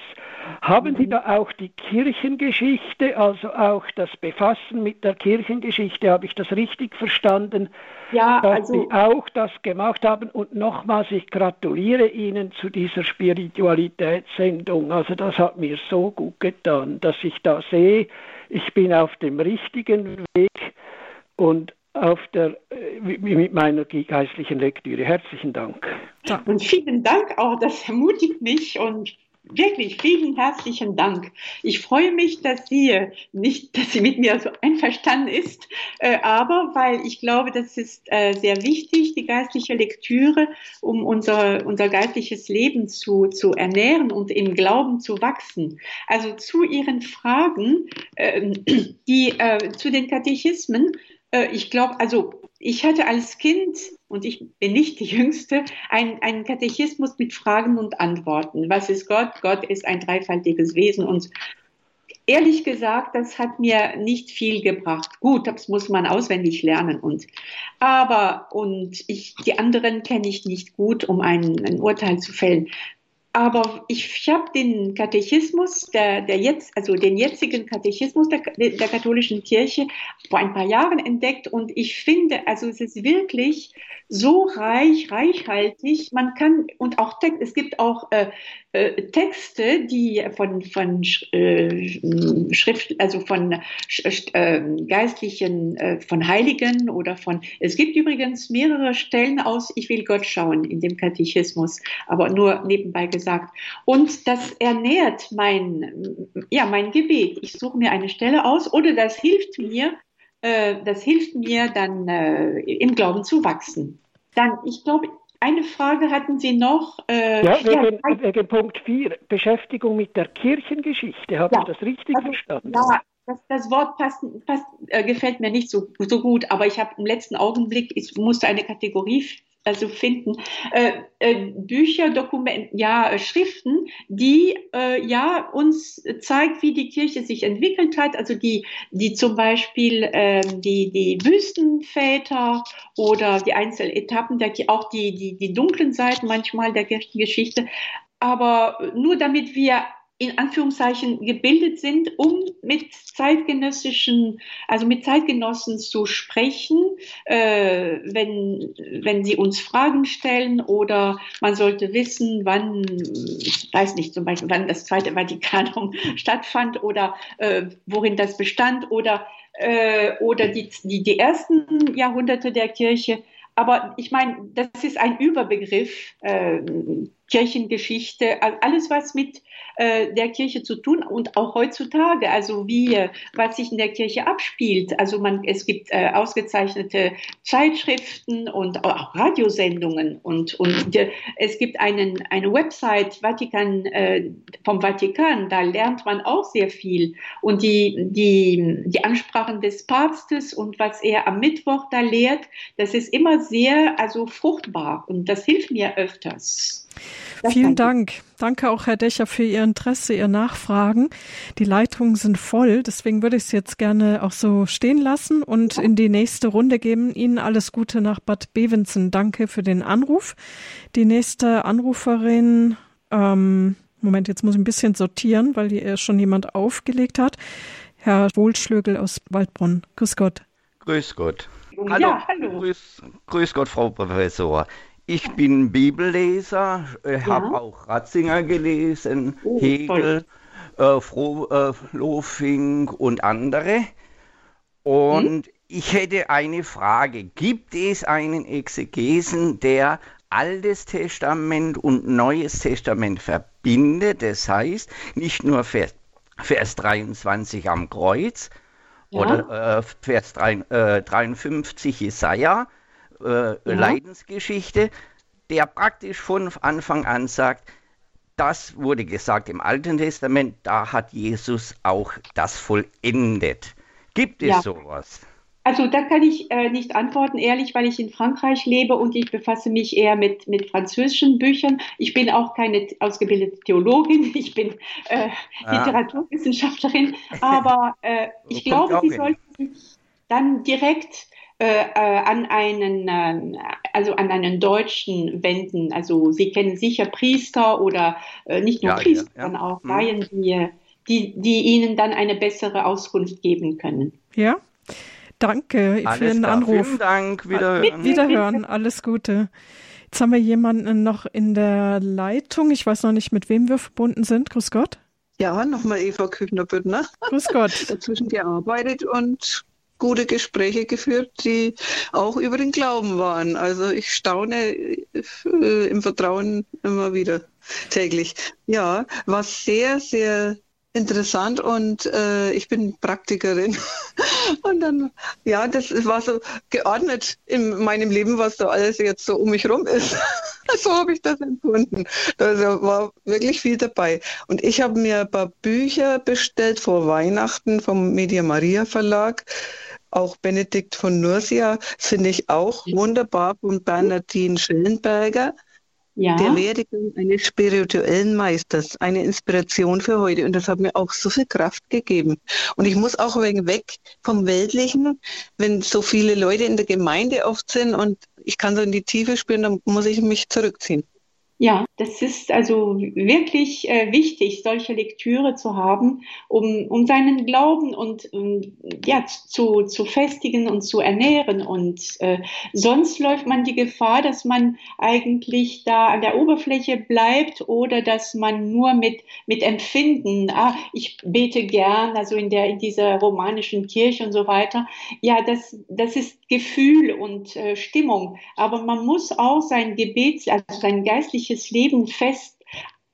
Haben Sie mhm. da auch die Kirchengeschichte, also auch das Befassen mit der Kirchengeschichte, habe ich das richtig verstanden? Ja, dass also, Sie auch das gemacht haben und nochmals, ich gratuliere Ihnen zu dieser Spiritualitätssendung. Also das hat mir so gut getan, dass ich da sehe, ich bin auf dem richtigen Weg und auf der, äh, mit meiner geistlichen Lektüre. Herzlichen Dank. Und vielen Dank auch, das ermutigt mich und wirklich vielen herzlichen Dank. Ich freue mich, dass sie nicht, dass sie mit mir so einverstanden ist, äh, aber weil ich glaube, das ist äh, sehr wichtig, die geistliche Lektüre, um unser, unser geistliches Leben zu, zu ernähren und im Glauben zu wachsen. Also zu Ihren Fragen, äh, die äh, zu den Katechismen, äh, ich glaube, also ich hatte als Kind, und ich bin nicht die Jüngste, einen Katechismus mit Fragen und Antworten. Was ist Gott? Gott ist ein dreifaltiges Wesen. Und ehrlich gesagt, das hat mir nicht viel gebracht. Gut, das muss man auswendig lernen. Und, aber, und ich, die anderen kenne ich nicht gut, um ein, ein Urteil zu fällen. Aber ich, ich habe den Katechismus, der, der jetzt, also den jetzigen Katechismus der, der katholischen Kirche vor ein paar Jahren entdeckt und ich finde, also es ist wirklich so reich, reichhaltig. Man kann und auch Text, es gibt auch äh, Texte, die von von äh, Schrift, also von äh, geistlichen, äh, von Heiligen oder von. Es gibt übrigens mehrere Stellen aus. Ich will Gott schauen in dem Katechismus, aber nur nebenbei gesagt. Und das ernährt mein ja mein Gebet. Ich suche mir eine Stelle aus oder das hilft mir äh, das hilft mir dann äh, im Glauben zu wachsen. Dann, ich glaube, eine Frage hatten Sie noch. Äh, ja, wegen, ja, wegen Punkt 4, Beschäftigung mit der Kirchengeschichte. Habe ja, ich das richtig also, verstanden? Ja, das, das Wort passt, passt, äh, gefällt mir nicht so, so gut, aber ich habe im letzten Augenblick, ich musste eine Kategorie also finden. Äh, äh, Bücher, Dokumente, ja, äh, Schriften, die äh, ja uns zeigt, wie die Kirche sich entwickelt hat, also die, die zum Beispiel ähm, die, die Wüstenväter oder die Einzeletappen, der, auch die, die, die dunklen Seiten manchmal der Kirchengeschichte, aber nur damit wir in Anführungszeichen gebildet sind, um mit zeitgenössischen, also mit Zeitgenossen zu sprechen, äh, wenn, wenn sie uns Fragen stellen oder man sollte wissen, wann, ich weiß nicht, zum Beispiel, wann das Zweite Vatikanum stattfand oder äh, worin das bestand oder, äh, oder die, die, die ersten Jahrhunderte der Kirche. Aber ich meine, das ist ein Überbegriff, äh, Kirchengeschichte, alles was mit äh, der Kirche zu tun und auch heutzutage, also wie, äh, was sich in der Kirche abspielt. Also man, es gibt äh, ausgezeichnete Zeitschriften und auch Radiosendungen und, und äh, es gibt einen, eine Website Vatikan, äh, vom Vatikan, da lernt man auch sehr viel und die, die, die Ansprachen des Papstes und was er am Mittwoch da lehrt, das ist immer sehr, also fruchtbar und das hilft mir öfters. Vielen Dank. Danke auch, Herr Dächer, für Ihr Interesse, Ihr Nachfragen. Die Leitungen sind voll, deswegen würde ich es jetzt gerne auch so stehen lassen und in die nächste Runde geben. Ihnen alles Gute nach Bad Bevensen. Danke für den Anruf. Die nächste Anruferin, ähm, Moment, jetzt muss ich ein bisschen sortieren, weil hier schon jemand aufgelegt hat. Herr Wohlschlögel aus Waldbrunn. Grüß Gott. Grüß Gott. Hallo. Ja, hallo. Grüß, grüß Gott, Frau Professor. Ich bin Bibelleser, äh, ja. habe auch Ratzinger gelesen, oh, Hegel, äh, Frohlofing äh, und andere. Und hm? ich hätte eine Frage. Gibt es einen Exegesen, der Altes Testament und Neues Testament verbindet? Das heißt, nicht nur Vers, Vers 23 am Kreuz ja. oder äh, Vers 3, äh, 53 Jesaja, äh, ja. Leidensgeschichte, der praktisch von Anfang an sagt, das wurde gesagt im Alten Testament, da hat Jesus auch das vollendet. Gibt es ja. sowas? Also da kann ich äh, nicht antworten, ehrlich, weil ich in Frankreich lebe und ich befasse mich eher mit, mit französischen Büchern. Ich bin auch keine ausgebildete Theologin, ich bin äh, ah. Literaturwissenschaftlerin, aber äh, ich glaube, Sie sollten sich dann direkt äh, äh, an einen, äh, also an einen Deutschen wenden. Also Sie kennen sicher Priester oder äh, nicht nur ja, Priester, ja, ja. sondern auch mhm. Laien, die, die, die Ihnen dann eine bessere Auskunft geben können. Ja. Danke Alles für den klar. Anruf. Vielen Dank. Wieder, Wiederhören. Alles Gute. Jetzt haben wir jemanden noch in der Leitung. Ich weiß noch nicht, mit wem wir verbunden sind. Grüß Gott. Ja, nochmal Eva Küchner-Büttner. Grüß Gott. Dazwischen gearbeitet und gute Gespräche geführt, die auch über den Glauben waren. Also ich staune äh, im Vertrauen immer wieder täglich. Ja, war sehr, sehr interessant und äh, ich bin Praktikerin. und dann, ja, das war so geordnet in meinem Leben, was da alles jetzt so um mich rum ist. so habe ich das empfunden. Da war wirklich viel dabei. Und ich habe mir ein paar Bücher bestellt vor Weihnachten vom Media Maria Verlag auch Benedikt von Nursia finde ich auch wunderbar von Bernardine Schellenberger. Ja. Der Werdegang eines spirituellen Meisters, eine Inspiration für heute. Und das hat mir auch so viel Kraft gegeben. Und ich muss auch wegen weg vom Weltlichen, wenn so viele Leute in der Gemeinde oft sind und ich kann so in die Tiefe spüren, dann muss ich mich zurückziehen. Ja, das ist also wirklich äh, wichtig, solche Lektüre zu haben, um, um seinen Glauben und um, ja, zu, zu festigen und zu ernähren. Und äh, sonst läuft man die Gefahr, dass man eigentlich da an der Oberfläche bleibt oder dass man nur mit, mit Empfinden, ah, ich bete gern, also in der, in dieser romanischen Kirche und so weiter. Ja, das, das ist Gefühl und äh, Stimmung. Aber man muss auch sein Gebet, also sein geistliches christliches Leben fest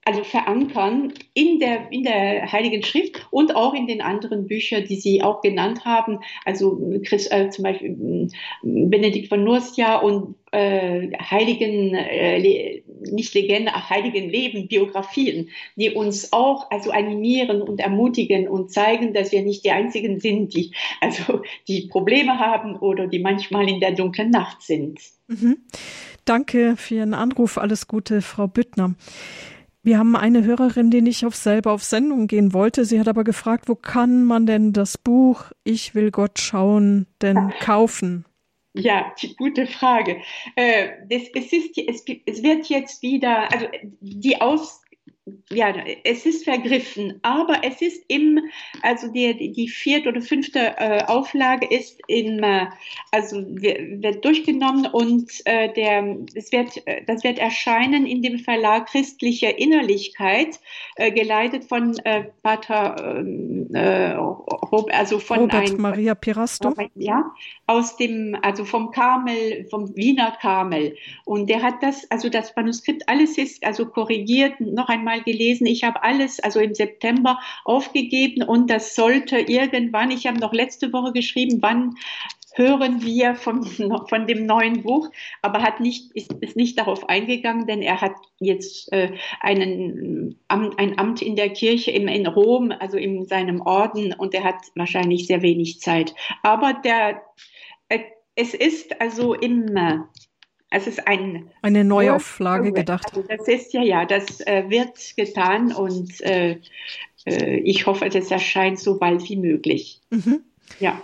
also verankern in der, in der Heiligen Schrift und auch in den anderen Büchern, die Sie auch genannt haben. Also Chris, äh, zum Beispiel äh, Benedikt von Nursia und äh, Heiligen, äh, nicht Legende, Heiligen Leben, Biografien, die uns auch also animieren und ermutigen und zeigen, dass wir nicht die Einzigen sind, die also die Probleme haben oder die manchmal in der dunklen Nacht sind. Mhm. Danke für Ihren Anruf. Alles Gute, Frau Büttner. Wir haben eine Hörerin, die nicht auf selber auf Sendung gehen wollte. Sie hat aber gefragt, wo kann man denn das Buch Ich will Gott schauen denn kaufen? Ja, die gute Frage. Äh, das, es, ist, es, es wird jetzt wieder, also die Aus, ja, es ist vergriffen, aber es ist im, also die, die vierte oder fünfte äh, Auflage ist im, äh, also wird durchgenommen und äh, der, es wird, das wird erscheinen in dem Verlag Christliche Innerlichkeit, äh, geleitet von äh, Pater, ähm, äh, also von Robert ein, Maria Pirasto. Ja, aus dem, also vom Karmel, vom Wiener Karmel. Und der hat das, also das Manuskript, alles ist also korrigiert, noch einmal mal gelesen, ich habe alles, also im September aufgegeben und das sollte irgendwann, ich habe noch letzte Woche geschrieben, wann hören wir von, von dem neuen Buch, aber hat nicht, ist, ist nicht darauf eingegangen, denn er hat jetzt äh, einen, ein Amt in der Kirche in, in Rom, also in seinem Orden, und er hat wahrscheinlich sehr wenig Zeit. Aber der, äh, es ist also im es ist ein eine Neuauflage gedacht. Also das ist ja, ja, das äh, wird getan und äh, äh, ich hoffe, das erscheint so bald wie möglich. Mhm. Ja.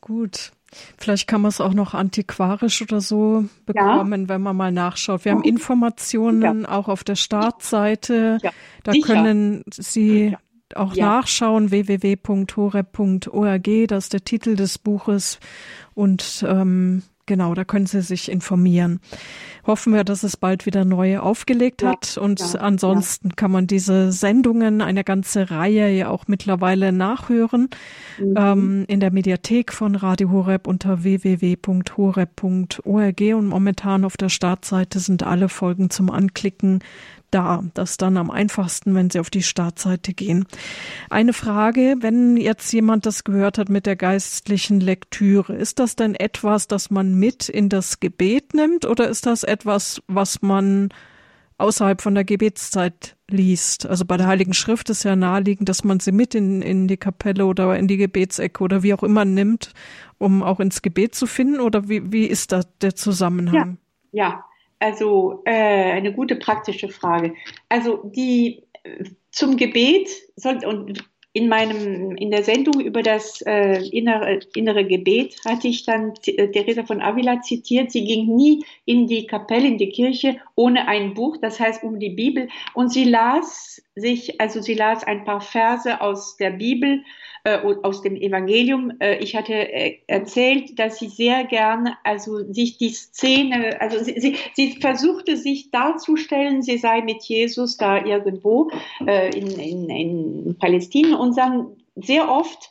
Gut. Vielleicht kann man es auch noch antiquarisch oder so bekommen, ja. wenn man mal nachschaut. Wir haben Informationen ja. auch auf der Startseite. Ja. Da Sicher. können Sie auch nachschauen, www.horeb.org, das ist der Titel des Buches. Und ähm, Genau, da können Sie sich informieren. Hoffen wir, dass es bald wieder neue aufgelegt ja, hat. Und ja, ansonsten ja. kann man diese Sendungen, eine ganze Reihe ja auch mittlerweile nachhören mhm. ähm, in der Mediathek von Radio Horeb unter www.horeb.org. Und momentan auf der Startseite sind alle Folgen zum Anklicken da. Das ist dann am einfachsten, wenn Sie auf die Startseite gehen. Eine Frage, wenn jetzt jemand das gehört hat mit der geistlichen Lektüre, ist das denn etwas, das man mit in das Gebet nimmt oder ist das etwas, was man außerhalb von der Gebetszeit liest. Also bei der Heiligen Schrift ist ja naheliegend, dass man sie mit in, in die Kapelle oder in die Gebetsecke oder wie auch immer nimmt, um auch ins Gebet zu finden. Oder wie, wie ist da der Zusammenhang? Ja, ja. Also äh, eine gute praktische Frage. Also die äh, zum Gebet soll und in meinem in der Sendung über das äh, innere, innere Gebet hatte ich dann äh, Teresa von Avila zitiert. Sie ging nie in die Kapelle, in die Kirche ohne ein Buch, das heißt um die Bibel. Und sie las sich, also sie las ein paar Verse aus der Bibel äh, aus dem Evangelium. Äh, ich hatte äh, erzählt, dass sie sehr gerne, also sich die Szene, also sie, sie, sie versuchte sich darzustellen, sie sei mit Jesus da irgendwo äh, in, in, in Palästina und dann sehr oft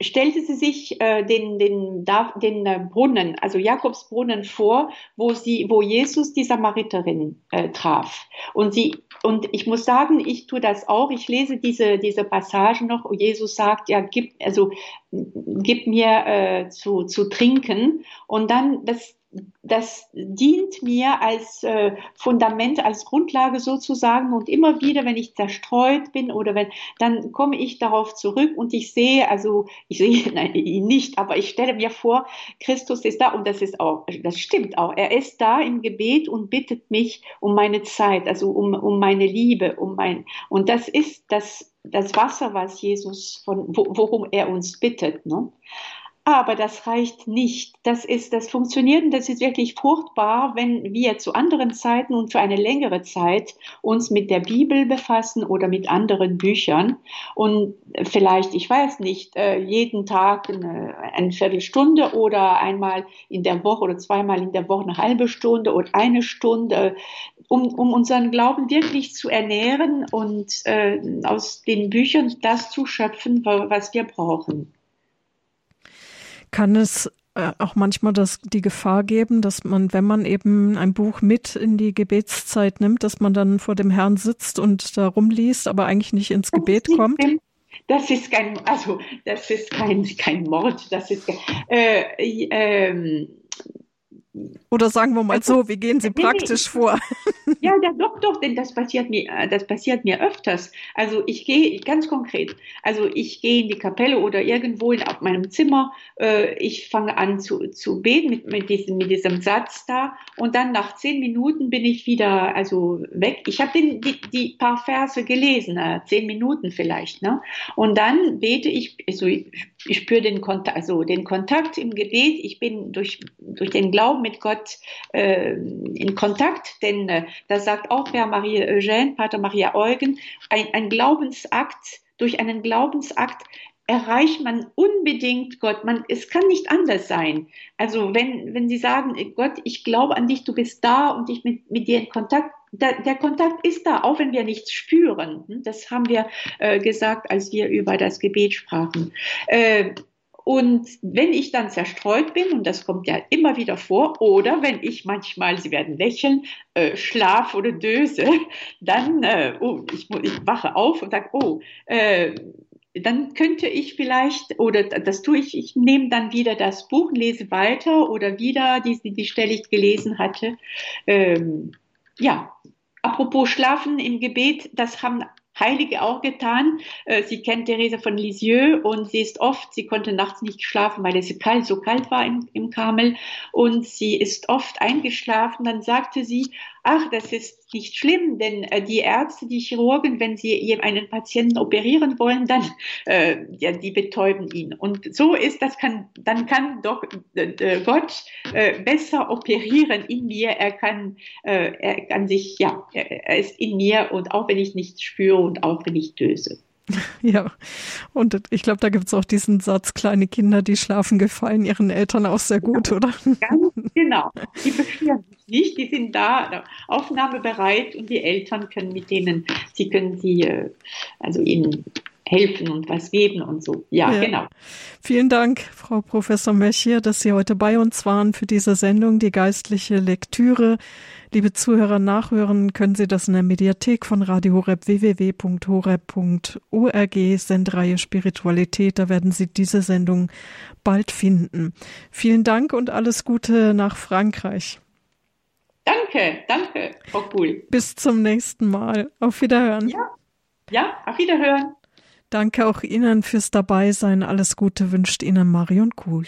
stellte sie sich äh, den, den, den äh, Brunnen, also Jakobsbrunnen vor, wo sie, wo Jesus die Samariterin äh, traf. Und sie, und ich muss sagen, ich tue das auch. Ich lese diese, diese Passagen noch, wo Jesus sagt, ja, gib, also, gib mir äh, zu, zu trinken. Und dann, das, das dient mir als äh, Fundament, als Grundlage sozusagen. Und immer wieder, wenn ich zerstreut bin oder wenn, dann komme ich darauf zurück und ich sehe, also ich sehe nein, ihn nicht, aber ich stelle mir vor, Christus ist da und das ist auch, das stimmt auch. Er ist da im Gebet und bittet mich um meine Zeit, also um, um meine Liebe, um mein, und das ist das, das Wasser, was Jesus von, worum er uns bittet. Ne? Aber das reicht nicht. Das ist, das funktioniert und das ist wirklich fruchtbar, wenn wir zu anderen Zeiten und für eine längere Zeit uns mit der Bibel befassen oder mit anderen Büchern und vielleicht, ich weiß nicht, äh, jeden Tag eine, eine Viertelstunde oder einmal in der Woche oder zweimal in der Woche eine halbe Stunde oder eine Stunde, um, um unseren Glauben wirklich zu ernähren und äh, aus den Büchern das zu schöpfen, was wir brauchen kann es äh, auch manchmal das, die Gefahr geben, dass man, wenn man eben ein Buch mit in die Gebetszeit nimmt, dass man dann vor dem Herrn sitzt und da rumliest, aber eigentlich nicht ins Gebet kommt? Das ist kein, also das ist kein, kein Mord, das ist äh, äh, oder sagen wir mal so, wie gehen Sie praktisch vor? Ja, ja, doch, doch, denn das passiert mir, äh, das passiert mir öfters. Also ich gehe ganz konkret. Also ich gehe in die Kapelle oder irgendwo in auf meinem Zimmer. Äh, ich fange an zu, zu beten mit, mit, diesem, mit diesem Satz da und dann nach zehn Minuten bin ich wieder also weg. Ich habe die, die paar Verse gelesen, äh, zehn Minuten vielleicht, ne? Und dann bete ich, also ich, ich spüre den Kontakt, also den Kontakt im Gebet. Ich bin durch durch den Glauben mit Gott äh, in Kontakt, denn äh, da sagt auch Père Marie Eugène, Pater Maria Eugen, ein, ein Glaubensakt, durch einen Glaubensakt erreicht man unbedingt Gott. Man, es kann nicht anders sein. Also wenn, wenn Sie sagen, Gott, ich glaube an dich, du bist da und ich mit, mit dir in Kontakt, da, der Kontakt ist da, auch wenn wir nichts spüren. Das haben wir äh, gesagt, als wir über das Gebet sprachen. Äh, und wenn ich dann zerstreut bin, und das kommt ja immer wieder vor, oder wenn ich manchmal, Sie werden lächeln, äh, schlaf oder döse, dann, äh, oh, ich, ich, wache auf und sage, oh, äh, dann könnte ich vielleicht, oder das tue ich, ich nehme dann wieder das Buch, lese weiter oder wieder die, die Stelle ich gelesen hatte. Ähm, ja, apropos Schlafen im Gebet, das haben Heilige auch getan. Äh, sie kennt Therese von Lisieux und sie ist oft, sie konnte nachts nicht schlafen, weil es kalt, so kalt war im, im Karmel und sie ist oft eingeschlafen. Dann sagte sie, ach, das ist nicht schlimm, denn äh, die Ärzte, die Chirurgen, wenn sie einen Patienten operieren wollen, dann äh, ja, die betäuben ihn. Und so ist das kann, dann kann doch äh, Gott äh, besser operieren in mir. Er kann, äh, er kann sich, ja, er, er ist in mir und auch wenn ich nichts spüre und auch wenn ich döse. Ja, und ich glaube, da gibt es auch diesen Satz, kleine Kinder, die schlafen, gefallen ihren Eltern auch sehr gut, oder? Ganz genau. Die beschweren sich nicht, die sind da aufnahmebereit und die Eltern können mit denen, sie können sie, äh, also ihnen helfen und was geben und so. Ja, ja, genau. Vielen Dank, Frau Professor Mechier, dass Sie heute bei uns waren für diese Sendung, die geistliche Lektüre. Liebe Zuhörer, nachhören können Sie das in der Mediathek von Radio Horeb www.horeb.org, Sendreihe Spiritualität. Da werden Sie diese Sendung bald finden. Vielen Dank und alles Gute nach Frankreich. Danke, danke, Frau Kuhl. Bis zum nächsten Mal. Auf Wiederhören. Ja, ja auf Wiederhören. Danke auch Ihnen fürs Dabeisein. Alles Gute wünscht Ihnen Marion Kuhl.